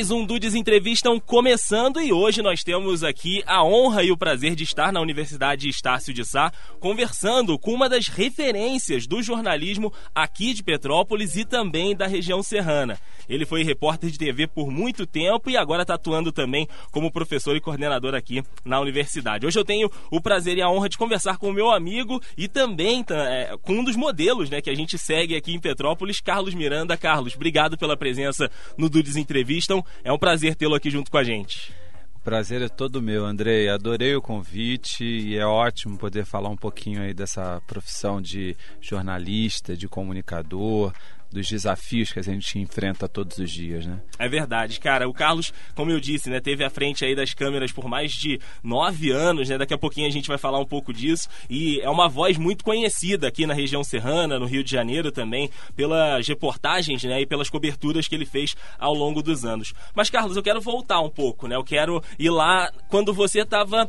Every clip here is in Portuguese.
Mais um Dudes Entrevistam começando e hoje nós temos aqui a honra e o prazer de estar na Universidade Estácio de Sá conversando com uma das referências do jornalismo aqui de Petrópolis e também da região serrana. Ele foi repórter de TV por muito tempo e agora está atuando também como professor e coordenador aqui na universidade. Hoje eu tenho o prazer e a honra de conversar com o meu amigo e também é, com um dos modelos né, que a gente segue aqui em Petrópolis, Carlos Miranda. Carlos, obrigado pela presença no Dudes Entrevista gostam. É um prazer tê-lo aqui junto com a gente. O prazer é todo meu, Andrei. Adorei o convite e é ótimo poder falar um pouquinho aí dessa profissão de jornalista, de comunicador, dos desafios que a gente enfrenta todos os dias, né? É verdade, cara. O Carlos, como eu disse, né, teve à frente aí das câmeras por mais de nove anos, né? Daqui a pouquinho a gente vai falar um pouco disso. E é uma voz muito conhecida aqui na região serrana, no Rio de Janeiro também, pelas reportagens, né? E pelas coberturas que ele fez ao longo dos anos. Mas, Carlos, eu quero voltar um pouco, né? Eu quero ir lá quando você estava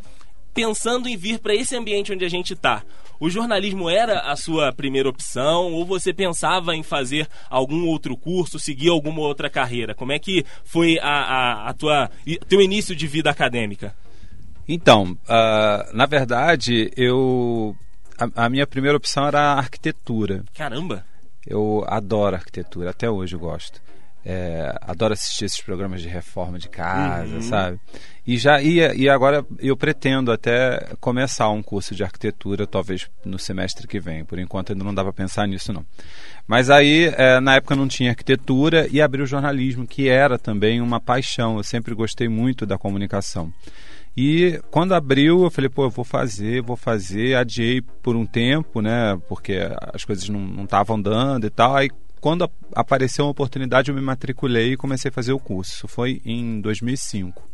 pensando em vir para esse ambiente onde a gente está. O jornalismo era a sua primeira opção ou você pensava em fazer algum outro curso, seguir alguma outra carreira? Como é que foi a, a, a tua teu início de vida acadêmica? Então, uh, na verdade, eu a, a, minha primeira opção era a arquitetura. Caramba! Eu adoro arquitetura, até hoje eu gosto. É, adoro assistir esses programas de reforma de casa, uhum. sabe? E já ia, e agora eu pretendo até começar um curso de arquitetura, talvez no semestre que vem. Por enquanto ainda não dá para pensar nisso não. Mas aí é, na época não tinha arquitetura e abri o jornalismo, que era também uma paixão. Eu sempre gostei muito da comunicação. E quando abriu, eu falei, pô, eu vou fazer, vou fazer. Adiei por um tempo, né? Porque as coisas não estavam dando e tal. Aí quando apareceu uma oportunidade, eu me matriculei e comecei a fazer o curso. Foi em 2005.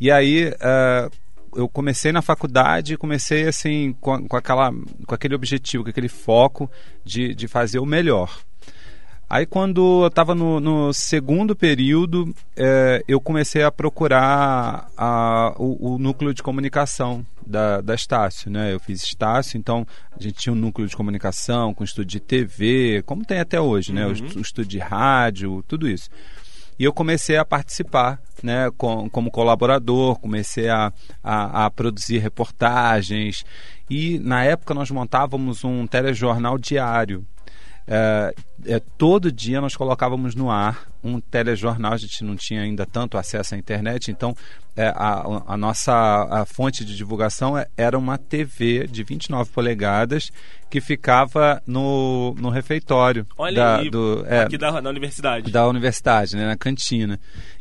E aí uh, eu comecei na faculdade e comecei assim com, com, aquela, com aquele objetivo, com aquele foco de, de fazer o melhor. Aí quando eu estava no, no, segundo período, é, eu comecei a procurar a, o, o, núcleo de comunicação da, da Estácio, né? Eu fiz Estácio, então a gente tinha um núcleo de comunicação com estúdio de TV, como tem até hoje, né? Uhum. O, o estúdio de rádio, tudo isso. E eu comecei a participar né, com, como colaborador, comecei a, a, a, produzir reportagens. E na época nós montávamos um telejornal diário. É, é, todo dia nós colocávamos no ar um telejornal, a gente não tinha ainda tanto acesso à internet, então é, a, a, nossa a fonte de divulgação é, era uma TV de 29 polegadas que ficava no, no refeitório Olha da, aí, do, é, aqui da, da universidade. Da universidade, né, na cantina.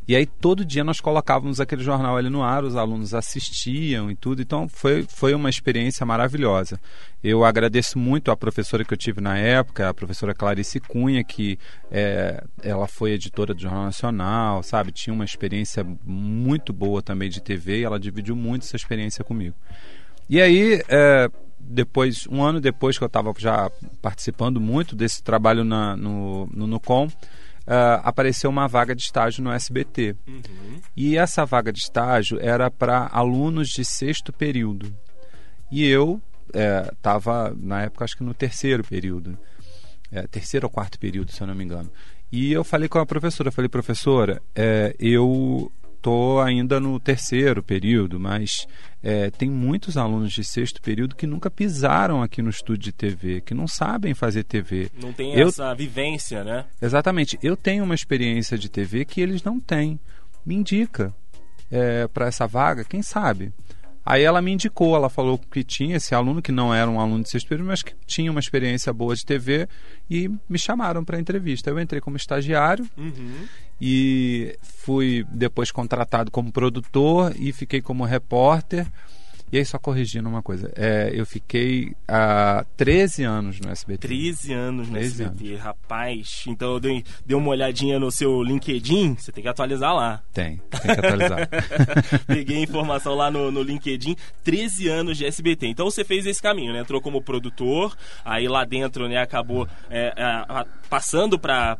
E aí todo dia nós colocávamos aquele jornal ali no ar, os alunos assistiam e tudo. Então foi, foi uma experiência maravilhosa. Eu agradeço muito a professora que eu tive na época, a professora Clarice Cunha, que é, ela foi editora do Jornal Nacional, sabe? Tinha uma experiência muito boa também de TV e ela dividiu muito essa experiência comigo. E aí, é, depois, um ano depois que eu estava já participando muito desse trabalho na, no, no Nucom, uh, apareceu uma vaga de estágio no SBT. Uhum. E essa vaga de estágio era para alunos de sexto período. E eu estava, é, na época, acho que no terceiro período. É, terceiro ou quarto período, se eu não me engano. E eu falei com a professora, falei, professora, é, eu estou ainda no terceiro período, mas é, tem muitos alunos de sexto período que nunca pisaram aqui no estúdio de TV, que não sabem fazer TV. Não tem eu, essa vivência, né? Exatamente. Eu tenho uma experiência de TV que eles não têm. Me indica é, para essa vaga, quem sabe? Aí ela me indicou, ela falou que tinha esse aluno, que não era um aluno de sexto período, mas que tinha uma experiência boa de TV e me chamaram para entrevista. Eu entrei como estagiário uhum. e fui depois contratado como produtor e fiquei como repórter. E aí, só corrigindo uma coisa, é, eu fiquei há 13 anos no SBT. 13 anos no 13 SBT, anos. rapaz. Então eu dei, dei uma olhadinha no seu LinkedIn, você tem que atualizar lá. Tem, tem que atualizar. Peguei a informação lá no, no LinkedIn, 13 anos de SBT. Então você fez esse caminho, né? Entrou como produtor, aí lá dentro, né, acabou é, é, passando para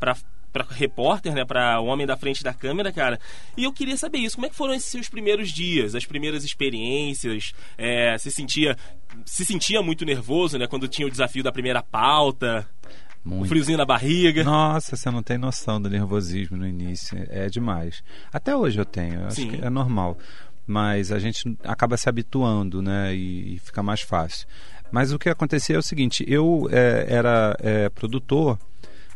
para repórter, né, para o homem da frente da câmera, cara. E eu queria saber isso. Como é que foram esses seus primeiros dias, as primeiras experiências? É, se sentia se sentia muito nervoso, né, quando tinha o desafio da primeira pauta? Muito. O friozinho na barriga. Nossa, você não tem noção do nervosismo no início. É demais. Até hoje eu tenho, eu acho que é normal. Mas a gente acaba se habituando, né? E, e fica mais fácil. Mas o que acontecia é o seguinte: eu é, era é, produtor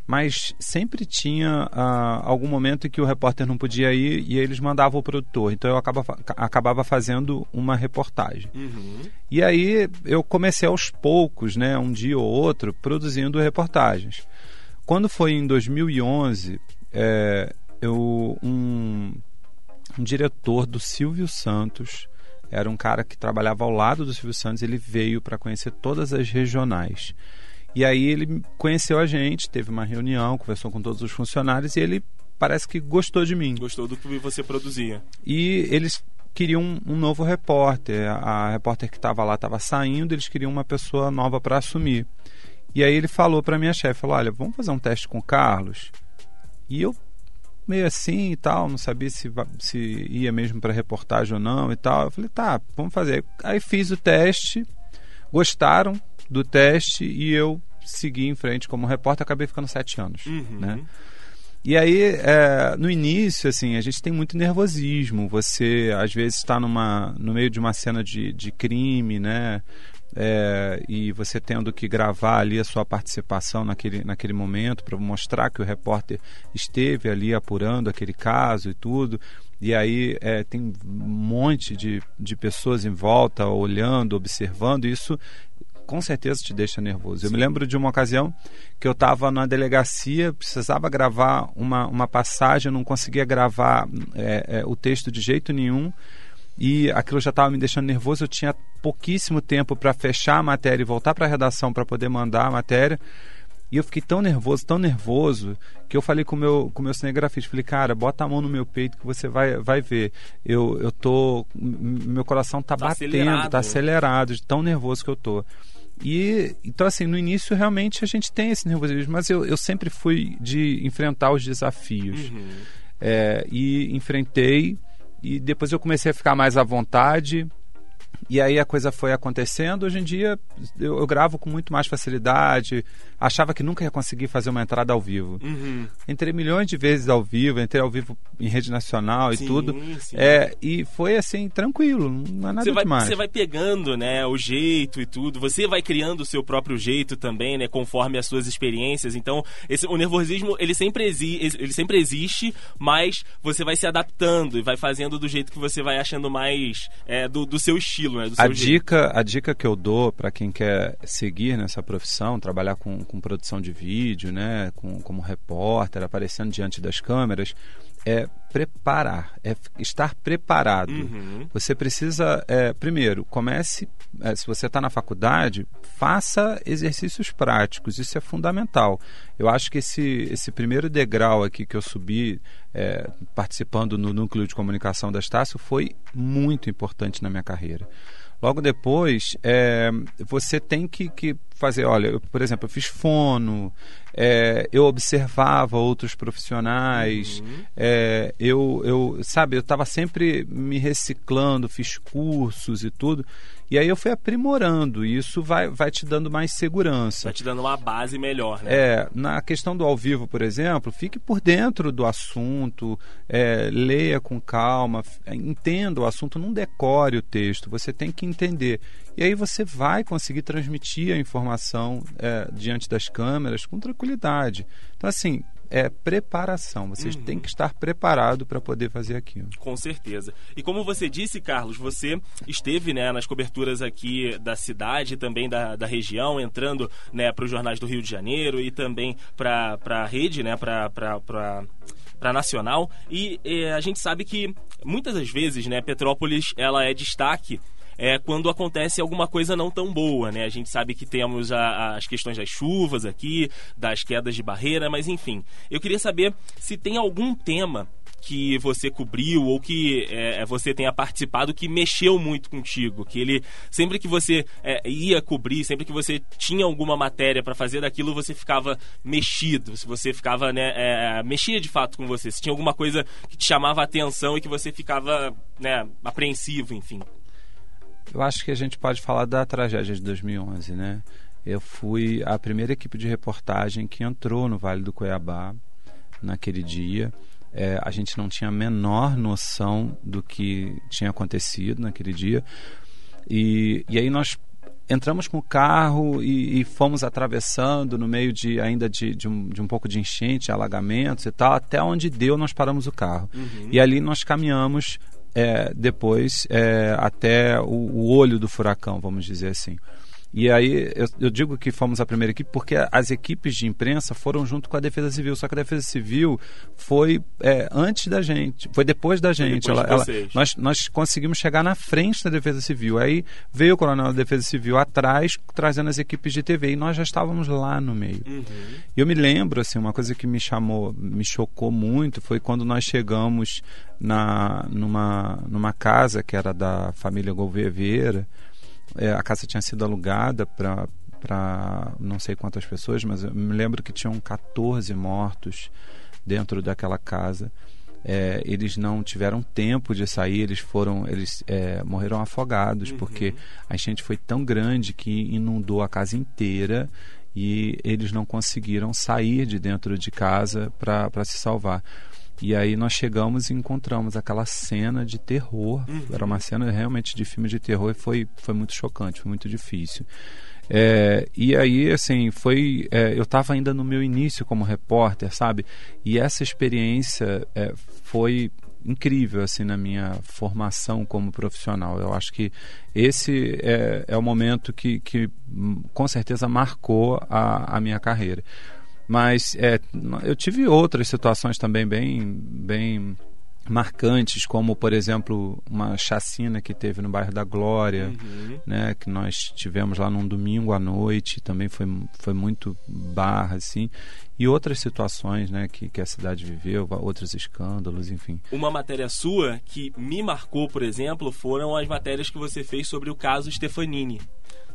mas sempre tinha ah, algum momento em que o repórter não podia ir e eles mandavam o produtor. Então eu acabava, acabava fazendo uma reportagem. Uhum. E aí eu comecei aos poucos, né, um dia ou outro, produzindo reportagens. Quando foi em 2011, é, eu, um, um diretor do Silvio Santos era um cara que trabalhava ao lado do Silvio Santos, ele veio para conhecer todas as regionais. E aí ele conheceu a gente, teve uma reunião, conversou com todos os funcionários e ele parece que gostou de mim. Gostou do que você produzia. E eles queriam um, um novo repórter. A, repórter que estava lá estava saindo, eles queriam uma pessoa nova para assumir. E aí ele falou para minha chefe, falou: "Olha, vamos fazer um teste com o Carlos". E eu meio assim e tal, não sabia se, se ia mesmo para reportagem ou não e tal. Eu falei: "Tá, vamos fazer". Aí fiz o teste, gostaram, do teste e eu segui em frente como repórter, acabei ficando sete anos, uhum. né? E aí, é, no início, assim, a gente tem muito nervosismo. Você, às vezes, está no meio de uma cena de, de crime, né? É, e você tendo que gravar ali a sua participação naquele, naquele momento para mostrar que o repórter esteve ali apurando aquele caso e tudo. E aí é, tem um monte de, de pessoas em volta olhando, observando. Isso com certeza te deixa nervoso. Sim. Eu me lembro de uma ocasião que eu estava na delegacia, precisava gravar uma, uma passagem, não conseguia gravar é, é, o texto de jeito nenhum e aquilo já estava me deixando nervoso. Eu tinha pouquíssimo tempo para fechar a matéria e voltar para a redação para poder mandar a matéria. E eu fiquei tão nervoso, tão nervoso, que eu falei com meu, o com meu cinegrafista, falei, cara, bota a mão no meu peito que você vai, vai ver. Eu, eu tô. Meu coração tá, tá batendo, acelerado. tá acelerado, de tão nervoso que eu tô. E então assim, no início realmente a gente tem esse nervosismo, mas eu, eu sempre fui de enfrentar os desafios. Uhum. É, e enfrentei e depois eu comecei a ficar mais à vontade e aí a coisa foi acontecendo. Hoje em dia eu, eu, gravo com muito mais facilidade. Achava que nunca ia conseguir fazer uma entrada ao vivo. Uhum. Entrei milhões de vezes ao vivo, entrei ao vivo em rede nacional sim, e tudo. Sim. É, e foi assim, tranquilo, não é nada você vai, demais. Você vai pegando né, o jeito e tudo. Você vai criando o seu próprio jeito também, né, conforme as suas experiências. Então, esse, o nervosismo, ele sempre, exi ele sempre existe, mas você vai se adaptando e vai fazendo do jeito que você vai achando mais é, do, do seu estilo estilo, né? a dica, a dica que eu dou para quem quer seguir nessa profissão, trabalhar com, com produção de vídeo, né? Com, como repórter, aparecendo diante das câmeras, é preparar, é estar preparado. Uhum. Você precisa, é, primeiro, comece, é, se você está na faculdade, faça exercícios práticos, isso é fundamental. Eu acho que esse, esse primeiro degrau aqui que eu subi, é, participando no núcleo de comunicação da Estácio, foi muito importante na minha carreira. Logo depois, é, você tem que, que fazer, olha, eu, por exemplo, eu fiz fono, é, eu observava outros profissionais, uhum. é, eu, eu, sabe, eu estava sempre me reciclando, fiz cursos e tudo. E aí eu fui aprimorando, e isso vai, vai te dando mais segurança. Vai te dando uma base melhor, né? É, na questão do ao vivo, por exemplo, fique por dentro do assunto, é, leia com calma, entenda o assunto, não decore o texto, você tem que entender. E aí você vai conseguir transmitir a informação é, diante das câmeras com tranquilidade. Então, assim, é preparação. Você uhum. tem que estar preparado para poder fazer aquilo. Com certeza. E como você disse, Carlos, você esteve né, nas coberturas aqui da cidade, também da, da região, entrando né, para os jornais do Rio de Janeiro e também para a rede, né, para para nacional e a gente sabe que muitas das vezes né Petrópolis ela é destaque é quando acontece alguma coisa não tão boa, né? A gente sabe que temos a, as questões das chuvas aqui, das quedas de barreira, mas enfim. Eu queria saber se tem algum tema que você cobriu ou que é, você tenha participado que mexeu muito contigo, que ele sempre que você é, ia cobrir, sempre que você tinha alguma matéria para fazer daquilo, você ficava mexido, se você ficava né, é, mexia de fato com você, se tinha alguma coisa que te chamava a atenção e que você ficava né, apreensivo, enfim. Eu acho que a gente pode falar da tragédia de 2011, né? eu fui a primeira equipe de reportagem que entrou no Vale do Cuiabá naquele dia. É, a gente não tinha a menor noção do que tinha acontecido naquele dia. E, e aí nós entramos com o carro e, e, fomos atravessando no meio de ainda de, de, um, de um pouco de enchente, alagamentos e tal, até onde deu nós paramos o carro. Uhum. E ali nós caminhamos é, depois é, até o, o olho do furacão, vamos dizer assim. E aí eu, eu, digo que fomos a primeira equipe porque as equipes de imprensa foram junto com a Defesa Civil. Só que a Defesa Civil foi é, antes da gente, foi depois da gente. Depois ela, de ela, nós, nós conseguimos chegar na frente da Defesa Civil. Aí veio o coronel da Defesa Civil atrás, trazendo as equipes de TV. E nós já estávamos lá no meio. Uhum. E eu me lembro, assim, uma coisa que me chamou, me chocou muito foi quando nós chegamos na, numa, numa casa que era da família Gouveia Vieira é, a casa tinha sido alugada para para não sei quantas pessoas, mas eu me lembro que tinham 14 mortos dentro daquela casa. É, eles não tiveram tempo de sair, eles foram, eles é, morreram afogados uhum. porque a enchente foi tão grande que inundou a casa inteira e eles não conseguiram sair de dentro de casa para se salvar. E aí nós chegamos e encontramos aquela cena de terror. Uhum. Era uma cena realmente de filme de terror e foi, foi muito chocante, foi muito difícil. É, e aí, assim, foi. É, eu estava ainda no meu início como repórter, sabe? E essa experiência é, foi incrível assim na minha formação como profissional. Eu acho que esse é, é o momento que, que hum, com certeza marcou a, a minha carreira. Mas é, eu tive outras situações também bem, bem marcantes, como por exemplo uma chacina que teve no bairro da Glória, uhum. né, que nós tivemos lá num domingo à noite, também foi, foi muito barra assim, e outras situações, né, que, que a cidade viveu, outros escândalos, enfim. Uma matéria sua que me marcou, por exemplo, foram as matérias que você fez sobre o caso Stefanini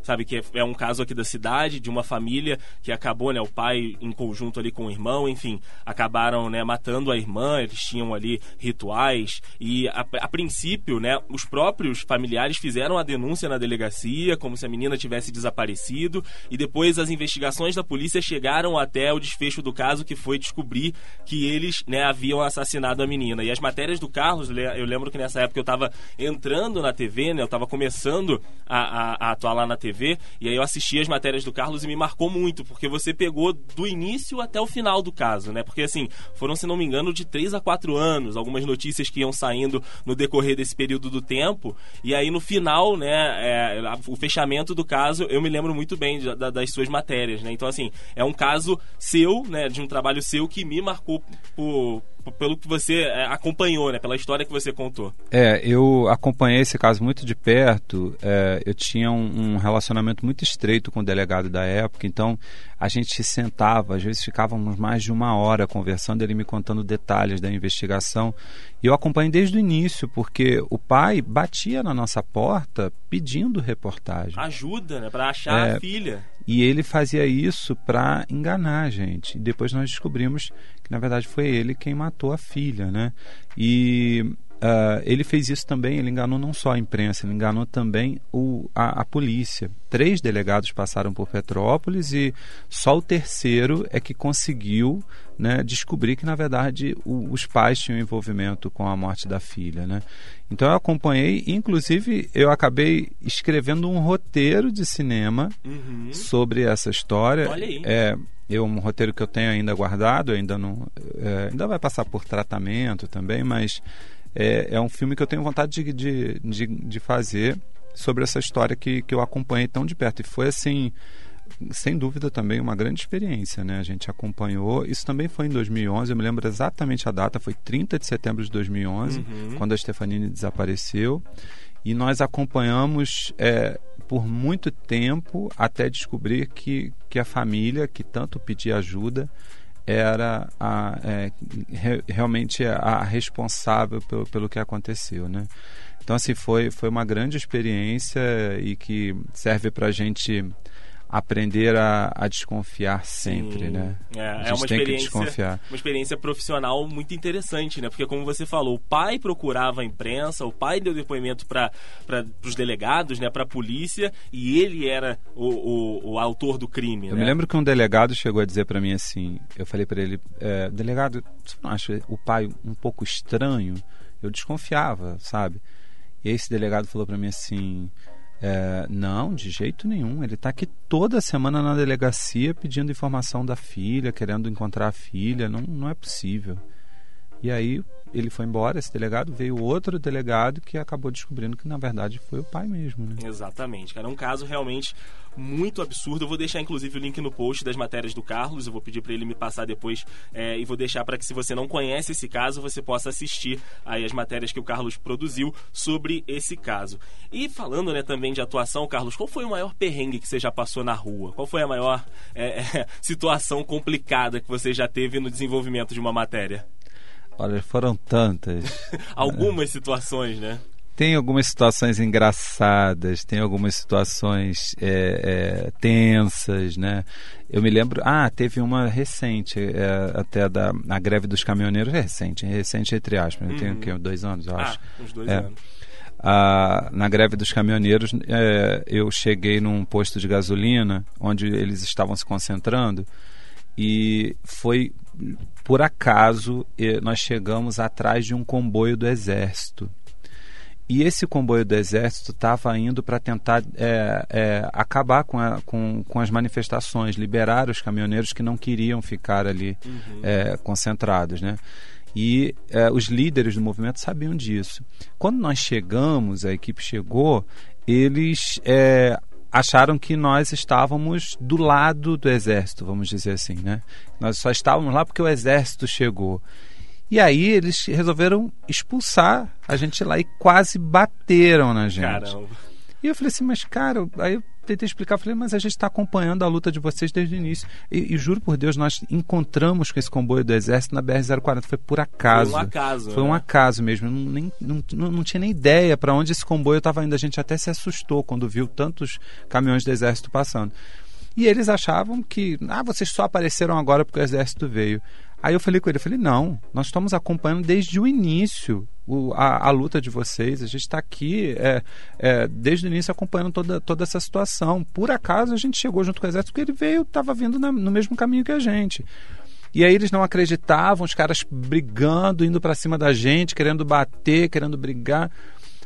sabe? Que é, é, um caso aqui da cidade, de uma família que acabou, né? O pai em conjunto ali com o irmão, enfim, acabaram, né? Matando a irmã, eles tinham ali rituais e a, a princípio, né? Os próprios familiares fizeram a denúncia na delegacia, como se a menina tivesse desaparecido e depois as investigações da polícia chegaram até o desfecho do caso, que foi descobrir que eles, né? Haviam assassinado a menina. E as matérias do Carlos, eu lembro que nessa época eu estava entrando na TV, né? Eu estava começando a, a, a atuar lá na TV TV, e aí eu assisti as matérias do Carlos e me marcou muito, porque você pegou do início até o final do caso, né? Porque assim, foram, se não me engano, de 3 a 4 anos, algumas notícias que iam saindo no decorrer desse período do tempo, e aí no final, né, é, o fechamento do caso, eu me lembro muito bem das suas matérias, né? Então, assim, é um caso seu, né, de um trabalho seu que me marcou por pelo que você é, acompanhou, né? Pela história que você contou. É, eu acompanhei esse caso muito de perto. É, eu tinha um, um, relacionamento muito estreito com o delegado da época, então a gente se sentava, às vezes ficávamos mais de uma hora conversando, ele me contando detalhes da investigação. E eu acompanhei desde o início, porque o pai batia na nossa porta pedindo reportagem. Ajuda, né? Para achar é, a filha. E ele fazia isso para enganar a gente. E depois nós descobrimos que na verdade foi ele quem matou a filha, né? E Uh, ele fez isso também, ele enganou não só a imprensa, ele enganou também o, a, a, polícia. Três delegados passaram por Petrópolis e só o terceiro é que conseguiu né, descobrir que, na verdade, o, os pais tinham envolvimento com a morte da filha. Né? Então eu acompanhei, inclusive eu acabei escrevendo um roteiro de cinema uhum. sobre essa história. Olha aí. É, eu, um roteiro que eu tenho ainda guardado, ainda não. É, ainda vai passar por tratamento também, mas é, é um filme que eu tenho vontade de, de, de, de fazer sobre essa história que, que eu acompanhei tão de perto. E foi assim, sem dúvida também uma grande experiência, né? A gente acompanhou, isso também foi em 2011, eu me lembro exatamente a data, foi 30 de setembro de 2011, uhum. quando a Stefanini desapareceu, e nós acompanhamos é, por muito tempo até descobrir que, que a família, que tanto pedia ajuda, era a, é, re, realmente a responsável pelo, pelo que aconteceu, né? Então, assim, foi, foi uma grande experiência e que serve para a gente aprender a, a desconfiar sempre, Sim. né? É, a é gente uma tem que desconfiar. uma experiência profissional muito interessante, né? Porque como você falou, o pai procurava a imprensa, o pai deu depoimento para os delegados, né? Para a polícia e ele era o, o, o autor do crime. Eu né? me lembro que um delegado chegou a dizer para mim assim, eu falei para ele, é, delegado, você não acha o pai um pouco estranho? Eu desconfiava, sabe? E esse delegado falou para mim assim, é, não, de jeito nenhum. Ele está aqui toda semana na delegacia pedindo informação da filha, querendo encontrar a filha. Não, não é possível. E aí ele foi embora, esse delegado, veio outro delegado que acabou descobrindo que na verdade foi o pai mesmo, né? Exatamente, cara. É um caso realmente muito absurdo. Eu vou deixar inclusive o link no post das matérias do Carlos. Eu vou pedir para ele me passar depois é, e vou deixar para que se você não conhece esse caso, você possa assistir aí as matérias que o Carlos produziu sobre esse caso. E falando, né, também de atuação, Carlos, qual foi o maior perrengue que você já passou na rua? Qual foi a maior é, é, situação complicada que você já teve no desenvolvimento de uma matéria? Olha, foram tantas. Algumas situações, né? Tem algumas situações engraçadas, tem algumas situações é, é, tensas, né? Eu me lembro, ah, teve uma recente, é, até da a greve dos caminhoneiros, é recente, recente entre aspas, uhum. tem o quê? Dois anos, eu acho. Ah, uns dois anos. Ah, na greve dos caminhoneiros, é, eu cheguei num posto de gasolina onde eles estavam se concentrando e foi por acaso nós chegamos atrás de um comboio do exército e esse comboio do exército estava indo para tentar é, é, acabar com, a, com, com, as manifestações, liberar os caminhoneiros que não queriam ficar ali uhum. é, concentrados, né? E é, os líderes do movimento sabiam disso. Quando nós chegamos, a equipe chegou, eles é, acharam que nós estávamos do lado do exército, vamos dizer assim, né? Nós só estávamos lá porque o exército chegou. E aí eles resolveram expulsar a gente lá e quase bateram na gente. Caramba. E eu falei assim, mas cara, aí tentei explicar, falei, mas a gente está acompanhando a luta de vocês desde o início. E, e, juro por Deus, nós encontramos com esse comboio do Exército na BR-040. Foi por acaso. Foi um acaso. Foi né? um acaso mesmo. Não, nem, não, não, não tinha nem ideia para onde esse comboio estava indo. A gente até se assustou quando viu tantos caminhões do Exército passando. E eles achavam que, ah, vocês só apareceram agora porque o Exército veio. Aí eu falei com ele, eu falei, não, nós estamos acompanhando desde o início o, a, a, luta de vocês, a gente está aqui é, é, desde o início acompanhando toda, toda essa situação. Por acaso a gente chegou junto com o exército porque ele veio, estava vindo na, no mesmo caminho que a gente. E aí eles não acreditavam, os caras brigando, indo para cima da gente, querendo bater, querendo brigar.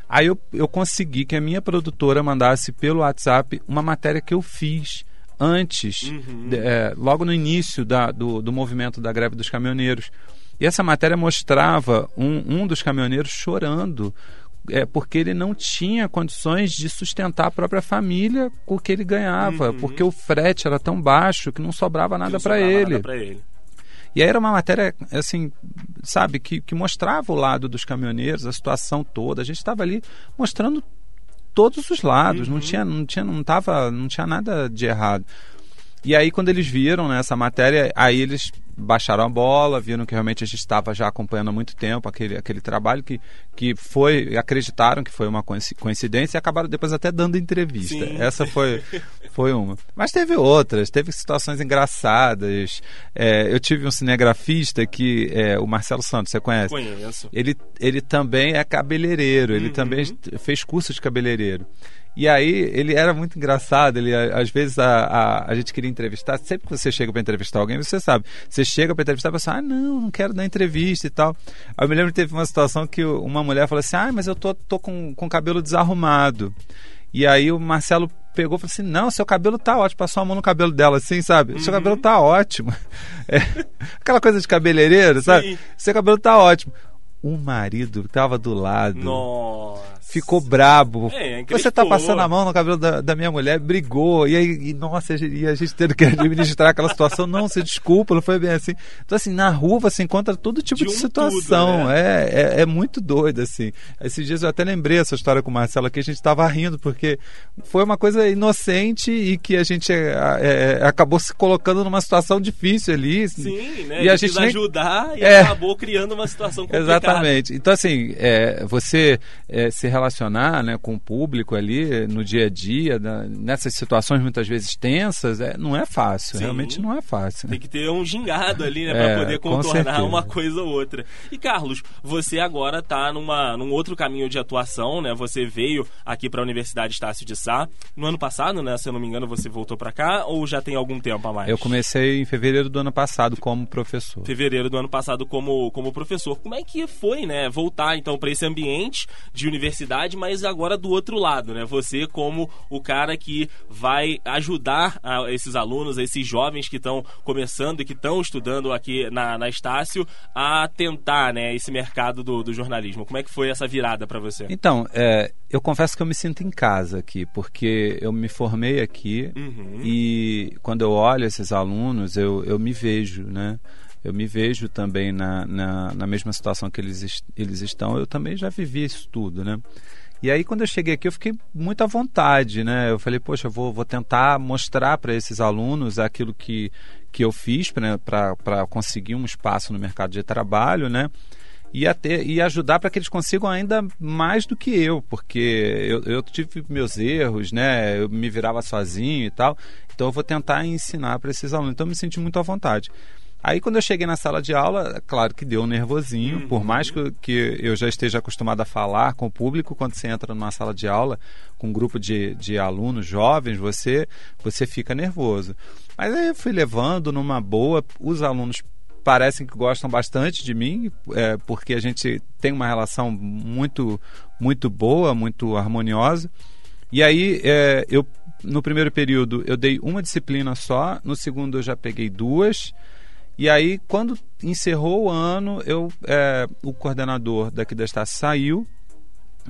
Aí eu, eu consegui que a minha produtora mandasse pelo WhatsApp uma matéria que eu fiz antes, uhum. é, logo no início da, do, do movimento da greve dos caminhoneiros. E essa matéria mostrava um, um dos caminhoneiros chorando é, porque ele não tinha condições de sustentar a própria família com o que ele ganhava, uhum. porque o frete era tão baixo que não sobrava nada para ele. ele. E aí era uma matéria, assim, sabe, que, que mostrava o lado dos caminhoneiros, a situação toda. A gente estava ali mostrando todos os lados, uhum. não tinha, não tinha, não tava, não tinha nada de errado. E aí quando eles viram né, essa matéria, aí eles baixaram a bola, viram que realmente a gente estava já acompanhando há muito tempo aquele, aquele trabalho que, que foi, acreditaram que foi uma coincidência e acabaram depois até dando entrevista. Sim. Essa foi, foi uma. Mas teve outras, teve situações engraçadas. É, eu tive um cinegrafista que, é, o Marcelo Santos, você conhece? Conheço. Ele, ele também é cabeleireiro, ele uhum. também fez curso de cabeleireiro. E aí ele era muito engraçado, ele às vezes a, a, a gente queria entrevistar, sempre que você chega para entrevistar alguém, você sabe, você chega para entrevistar e fala assim, ah, não, não quero dar entrevista e tal. Aí eu me lembro que teve uma situação que uma mulher falou assim, ah, mas eu tô, tô com, com o cabelo desarrumado. E aí o Marcelo pegou e falou assim: Não, seu cabelo tá ótimo. Passou a mão no cabelo dela assim, sabe? Uhum. Seu cabelo tá ótimo. É, aquela coisa de cabeleireiro, sabe? Sim. Seu cabelo tá ótimo. O marido tava do lado. Nossa ficou brabo. É, Você tá passando a mão no cabelo da, da minha mulher, brigou. E aí, e, nossa, e a gente tendo que administrar aquela situação. Não, se desculpa, não foi bem assim. Então, assim, na rua você encontra todo tipo de, de um situação. Tudo, né? é, é, é, muito doido, assim. Esses dias eu até lembrei essa história com o Marcelo que a gente tava rindo, porque foi uma coisa inocente e que a gente é, é, é acabou se colocando numa situação difícil ali. Sim, né? E a gente nem... ajudar e é. acabou criando uma situação complicada. Exatamente. Então, assim, é, você se relacionar né, com o público ali no dia a dia, na, nessas situações muitas vezes tensas, é, não é fácil, Sim. realmente não é fácil. Tem que ter um gingado ali, né, é, para poder contornar uma coisa ou outra. E Carlos, você agora está numa num outro caminho de atuação, né? Você veio aqui para a Universidade Estácio de Sá no ano passado, né? Se eu não me engano, você voltou para cá ou já tem algum tempo a mais? Eu comecei em fevereiro do ano passado como professor. Fevereiro do ano passado como como professor. Como é que foi, né? Voltar então para esse ambiente de universidade, mas agora do outro lado, né? Você como o cara que vai ajudar a esses alunos, esses jovens que estão começando e que estão estudando aqui na, na Estácio a tentar, né, esse mercado do, do jornalismo. Como é que foi essa virada para você? Então, é, eu confesso que eu me sinto em casa aqui, porque eu me formei aqui uhum. e quando eu olho esses alunos, eu, eu me vejo, né? Eu me vejo também na, na, na, mesma situação que eles, eles estão. Eu também já vivi isso tudo, né? E aí, quando eu cheguei aqui, eu fiquei muito à vontade, né? Eu falei, poxa, eu vou, vou tentar mostrar para esses alunos aquilo que, que eu fiz para conseguir um espaço no mercado de trabalho, né? E, até, e ajudar para que eles consigam ainda mais do que eu, porque eu, eu tive meus erros, né? Eu me virava sozinho e tal. Então eu vou tentar ensinar para esses alunos. Então eu me senti muito à vontade. Aí quando eu cheguei na sala de aula, claro que deu um nervosinho, uhum. por mais que, que, eu já esteja acostumado a falar com o público, quando você entra numa sala de aula com um grupo de, de alunos jovens, você, você fica nervoso. Mas aí eu fui levando numa boa, os alunos parecem que gostam bastante de mim, é, porque a gente tem uma relação muito, muito boa, muito harmoniosa. E aí é, eu no primeiro período eu dei uma disciplina só, no segundo eu já peguei duas. E aí, quando encerrou o ano, eu, é, o coordenador daqui da Estácio saiu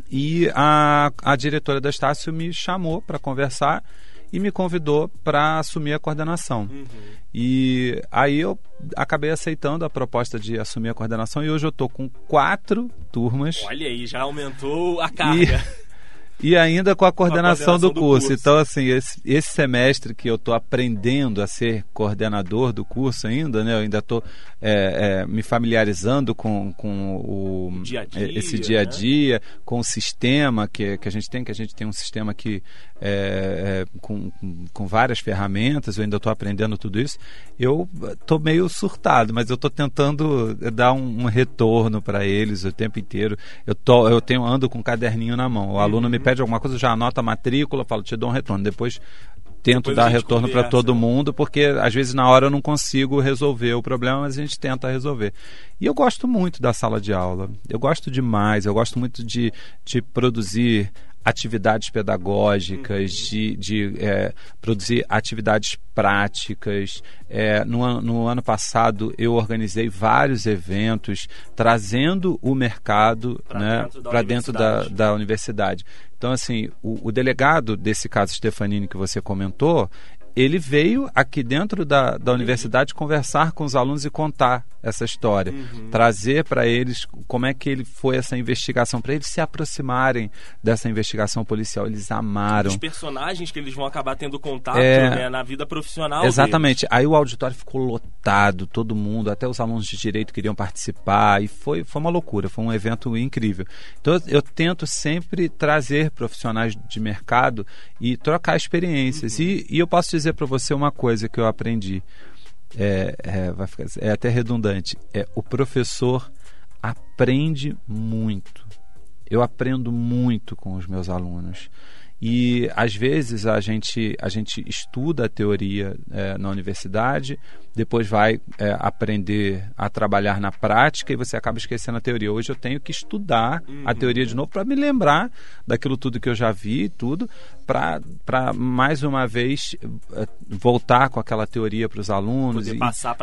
e a, a diretora da Estácio me chamou para conversar e me convidou para assumir a coordenação. Uhum. E aí eu acabei aceitando a proposta de assumir a coordenação e hoje eu estou com quatro turmas. Olha aí, já aumentou a carga. E... E ainda com a coordenação, a coordenação do, curso. do, curso. Então, assim, esse, esse semestre que eu estou aprendendo a ser coordenador do curso ainda, né? Eu ainda estou é, é, me familiarizando com, com o, dia -dia, esse dia a dia, né? com o sistema que, que a gente tem, que a gente tem um sistema que é, é com, com várias ferramentas, eu ainda estou aprendendo tudo isso. Eu estou meio surtado, mas eu estou tentando dar um, um retorno para eles o tempo inteiro. Eu, tô, eu tenho ando com um caderninho na mão. O aluno me pede pede alguma coisa, já anota a matrícula, falo, te dou um retorno. Depois tento Depois dar retorno para todo mundo, porque às vezes na hora eu não consigo resolver o problema, mas a gente tenta resolver. E eu gosto muito da sala de aula. Eu gosto demais, eu gosto muito de, de produzir atividades pedagógicas, uhum. de, de é, produzir atividades práticas. É, no, no, ano passado, eu organizei vários eventos trazendo o mercado para né, dentro, da, dentro da, da, universidade. Então, assim, o, o delegado desse caso Stefanini que você comentou, ele veio aqui dentro da, da universidade conversar com os alunos e contar essa história, uhum. trazer para eles como é que ele foi essa investigação, para eles se aproximarem dessa investigação policial. Eles amaram. Os personagens que eles vão acabar tendo contato é... né, na vida profissional. Exatamente. Deles. Aí o auditório ficou lotado, todo mundo, até os alunos de direito queriam participar, e foi, foi uma loucura, foi um evento incrível. Então eu tento sempre trazer profissionais de mercado e trocar experiências. Uhum. E, e eu posso dizer para você uma coisa que eu aprendi é, é, vai ficar, é até redundante. É, o professor aprende muito. Eu aprendo muito com os meus alunos. E às vezes a gente, a gente estuda a teoria é, na universidade, depois vai é, aprender a trabalhar na prática e você acaba esquecendo a teoria. Hoje eu tenho que estudar uhum. a teoria de novo para me lembrar daquilo tudo que eu já vi, tudo, para mais uma vez é, voltar com aquela teoria para os alunos Poder e passar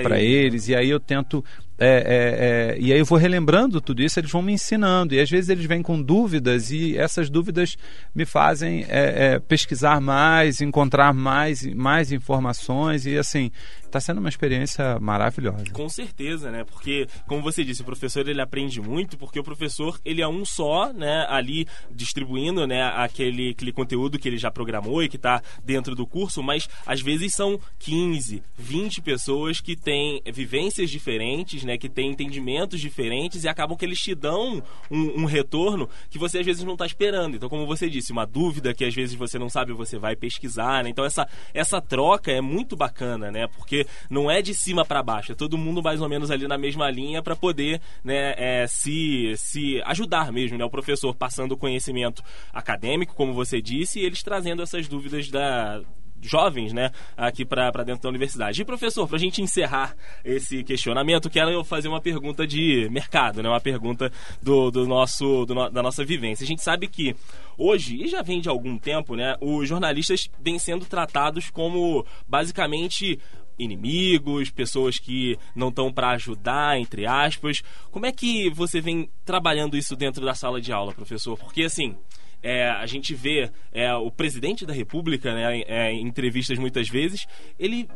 para eles. eles. E aí eu tento é, é, é, e aí eu vou relembrando tudo isso, eles vão me ensinando. E às vezes eles vêm com dúvidas e essas dúvidas me fazem é, é, pesquisar mais, encontrar mais, mais informações e assim. Tá sendo uma experiência maravilhosa. Com certeza, né? Porque, como você disse, o professor ele aprende muito, porque o professor ele é um só, né? Ali distribuindo, né? Aquele, aquele conteúdo que ele já programou e que está dentro do curso, mas às vezes são 15, 20 pessoas que têm vivências diferentes, né? Que têm entendimentos diferentes e acabam que eles te dão um, um retorno que você às vezes não está esperando. Então, como você disse, uma dúvida que às vezes você não sabe, você vai pesquisar, né? Então, essa, essa troca é muito bacana, né? Porque não é de cima para baixo, é todo mundo mais ou menos ali na mesma linha para poder né, é, se, se ajudar mesmo, né? O professor passando conhecimento acadêmico, como você disse, e eles trazendo essas dúvidas da, jovens, né, aqui para dentro da universidade. E professor, para a gente encerrar esse questionamento, quero fazer uma pergunta de mercado, né, uma pergunta do, do nosso do da nossa vivência. A gente sabe que hoje e já vem de algum tempo, né, os jornalistas vêm sendo tratados como basicamente inimigos, pessoas que não estão para ajudar, entre aspas. Como é que você vem trabalhando isso dentro da sala de aula, professor? Porque assim, é, a gente vê é, o presidente da República, né, é, em entrevistas muitas vezes, ele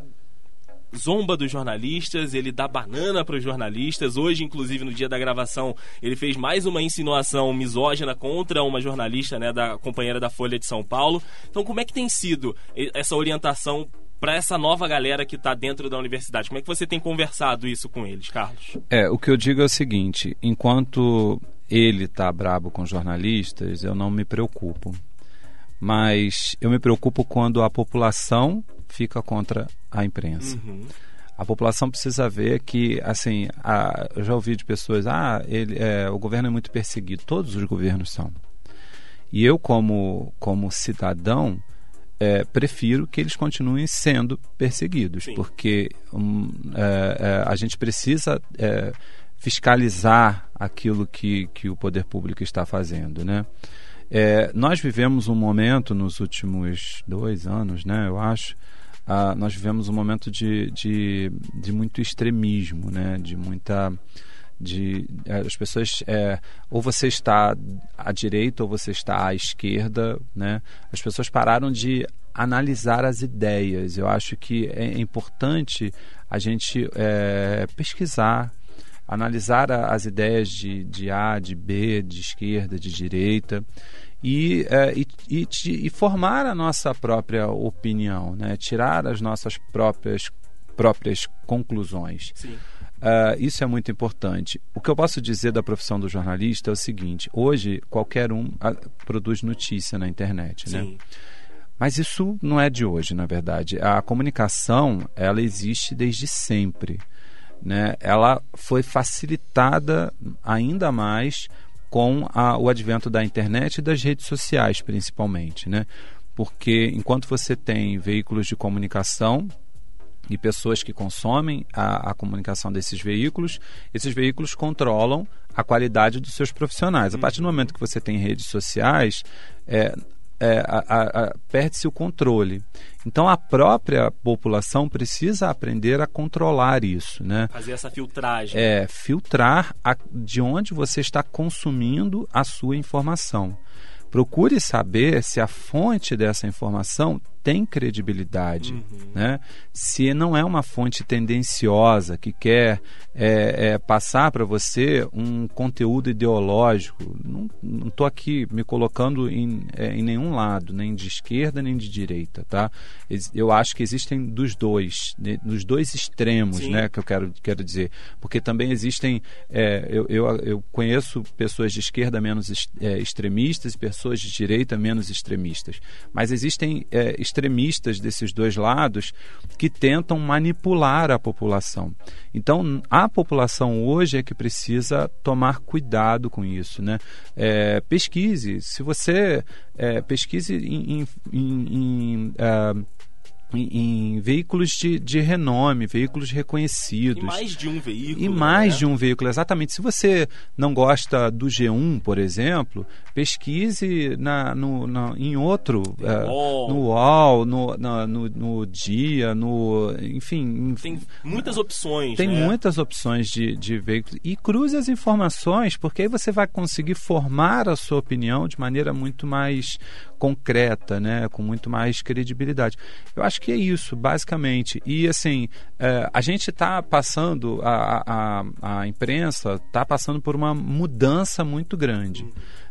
zomba dos jornalistas, ele dá banana para os jornalistas. Hoje, inclusive, no dia da gravação, ele fez mais uma insinuação misógina contra uma jornalista, né, da companheira da Folha de São Paulo. Então, como é que tem sido essa orientação para essa nova galera que está dentro da universidade? Como é que você tem conversado isso com eles, Carlos? É, o que eu digo é o seguinte: enquanto ele está brabo com jornalistas, eu não me preocupo. Mas eu me preocupo quando a população fica contra a imprensa. Uhum. A população precisa ver que, assim, a, eu já ouvi de pessoas, ah, ele, é, o governo é muito perseguido. Todos os governos são. E eu, como, como cidadão, é, prefiro que eles continuem sendo perseguidos, Sim. porque um, é, é a gente precisa é, fiscalizar aquilo que, que o poder público está fazendo, né? É, nós vivemos um momento nos últimos dois anos, né? Eu acho, ah, nós vivemos um momento de, de, de muito extremismo, né? De muita de é, as pessoas é, ou você está à direita ou você está à esquerda né as pessoas pararam de analisar as ideias eu acho que é importante a gente é, pesquisar analisar as ideias de, de A, de B, de esquerda, de direita e, é, e, e, e, formar a nossa própria opinião, né? tirar as nossas próprias, próprias conclusões. Uh, isso é muito importante. O que eu posso dizer da profissão do jornalista é o seguinte: hoje qualquer um uh, produz notícia na internet, né? Mas isso não é de hoje, na verdade. A comunicação ela existe desde sempre né, ela foi facilitada ainda mais com a, o advento da internet e das redes sociais, principalmente, né? Porque enquanto você tem veículos de comunicação e pessoas que consomem a, a, comunicação desses veículos, esses veículos controlam a qualidade dos seus profissionais. A partir do momento que você tem redes sociais, é, é, perde-se o controle. Então a própria população precisa aprender a controlar isso, né? Fazer essa filtragem. É filtrar a, de onde você está consumindo a sua informação. Procure saber se a fonte dessa informação tem credibilidade, uhum. né? se não é uma fonte tendenciosa que quer é, é, passar para você um conteúdo ideológico. Não estou aqui me colocando em, é, em nenhum lado, nem de esquerda nem de direita. Tá? Eu acho que existem dos dois, nos dois extremos, né, que eu quero, quero dizer. Porque também existem. É, eu, eu, eu, conheço pessoas de esquerda menos é, extremistas e pessoas de direita menos extremistas. Mas existem extremistas extremistas desses dois lados que tentam manipular a população. Então, a população hoje é que precisa tomar cuidado com isso. Né? É, pesquise. Se você é, pesquise em, em, em, em uh, em, em, veículos de, de renome, veículos reconhecidos. E mais de um veículo. E mais né? de um veículo, exatamente. Se você não gosta do G1, por exemplo, pesquise na, no, na, em outro. É, no UOL, no, na, no, no, Dia, no. Enfim. Tem muitas opções. Tem né? muitas opções de, de veículos. E cruze as informações, porque aí você vai conseguir formar a sua opinião de maneira muito mais concreta, né? com muito mais credibilidade. Eu acho acho que é isso, basicamente. E assim, é, a gente está passando, a, a, a imprensa está passando por uma mudança muito grande.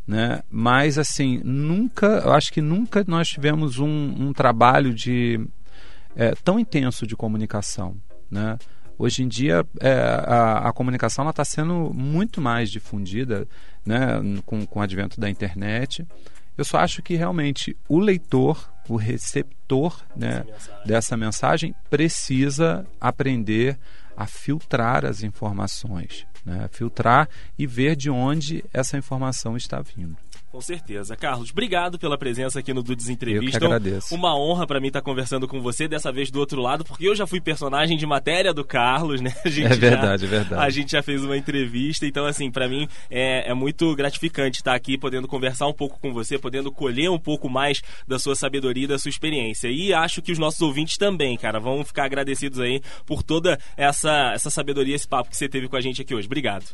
Né? Mas assim, nunca, eu acho que nunca nós tivemos um, um trabalho de é, tão intenso de comunicação. Né? Hoje em dia, é, a, a, comunicação está sendo muito mais difundida né, com, com o advento da internet. Eu só acho que realmente o leitor, o receptor né, mensagem. dessa mensagem, precisa aprender a filtrar as informações, né, filtrar e ver de onde essa informação está vindo. Com certeza. Carlos, obrigado pela presença aqui no Dudes Entrevista. Eu que agradeço. Uma honra para mim estar conversando com você, dessa vez do outro lado, porque eu já fui personagem de matéria do Carlos, né? é verdade, já, é verdade. A gente já fez uma entrevista, então, assim, para mim é, é muito gratificante estar aqui, podendo conversar um pouco com você, podendo colher um pouco mais da sua sabedoria e da sua experiência. E acho que os nossos ouvintes também, cara, vão ficar agradecidos aí por toda essa, essa sabedoria, esse papo que você teve com a gente aqui hoje. Obrigado.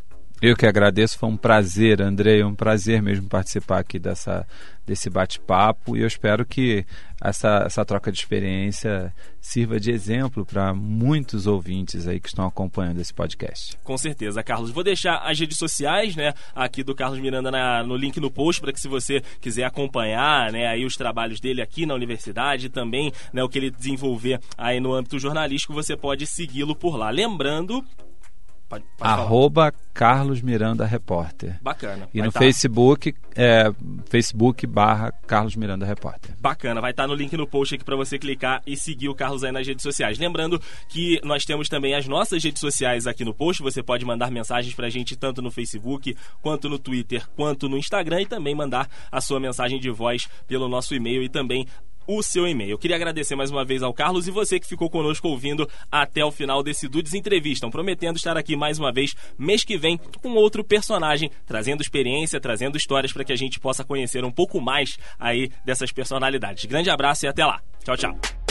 Eu que agradeço, foi um prazer, Andrei, um prazer mesmo participar aqui dessa, desse bate-papo e eu espero que essa, essa troca de experiência sirva de exemplo para muitos ouvintes aí que estão acompanhando esse podcast. Com certeza, Carlos. Vou deixar as redes sociais, né, aqui do Carlos Miranda na, no link no post para que se você quiser acompanhar, né, aí os trabalhos dele aqui na universidade, também, né, o que ele desenvolver aí no âmbito jornalístico, você pode segui-lo por lá. Lembrando Pode, pode Arroba falar. Carlos Miranda Repórter. Bacana. E no tá. Facebook, é, Facebook barra Carlos Miranda Repórter. Bacana, vai estar tá no link no post aqui para você clicar e seguir o Carlos aí nas redes sociais. Lembrando que nós temos também as nossas redes sociais aqui no post. Você pode mandar mensagens pra gente tanto no Facebook, quanto no Twitter, quanto no Instagram e também mandar a sua mensagem de voz pelo nosso e-mail e também o seu e-mail. Eu queria agradecer mais uma vez ao Carlos e você que ficou conosco ouvindo até o final desse Dudes Entrevistam, prometendo estar aqui mais uma vez mês que vem com outro personagem, trazendo experiência, trazendo histórias para que a gente possa conhecer um pouco mais aí dessas personalidades. Grande abraço e até lá. Tchau, tchau.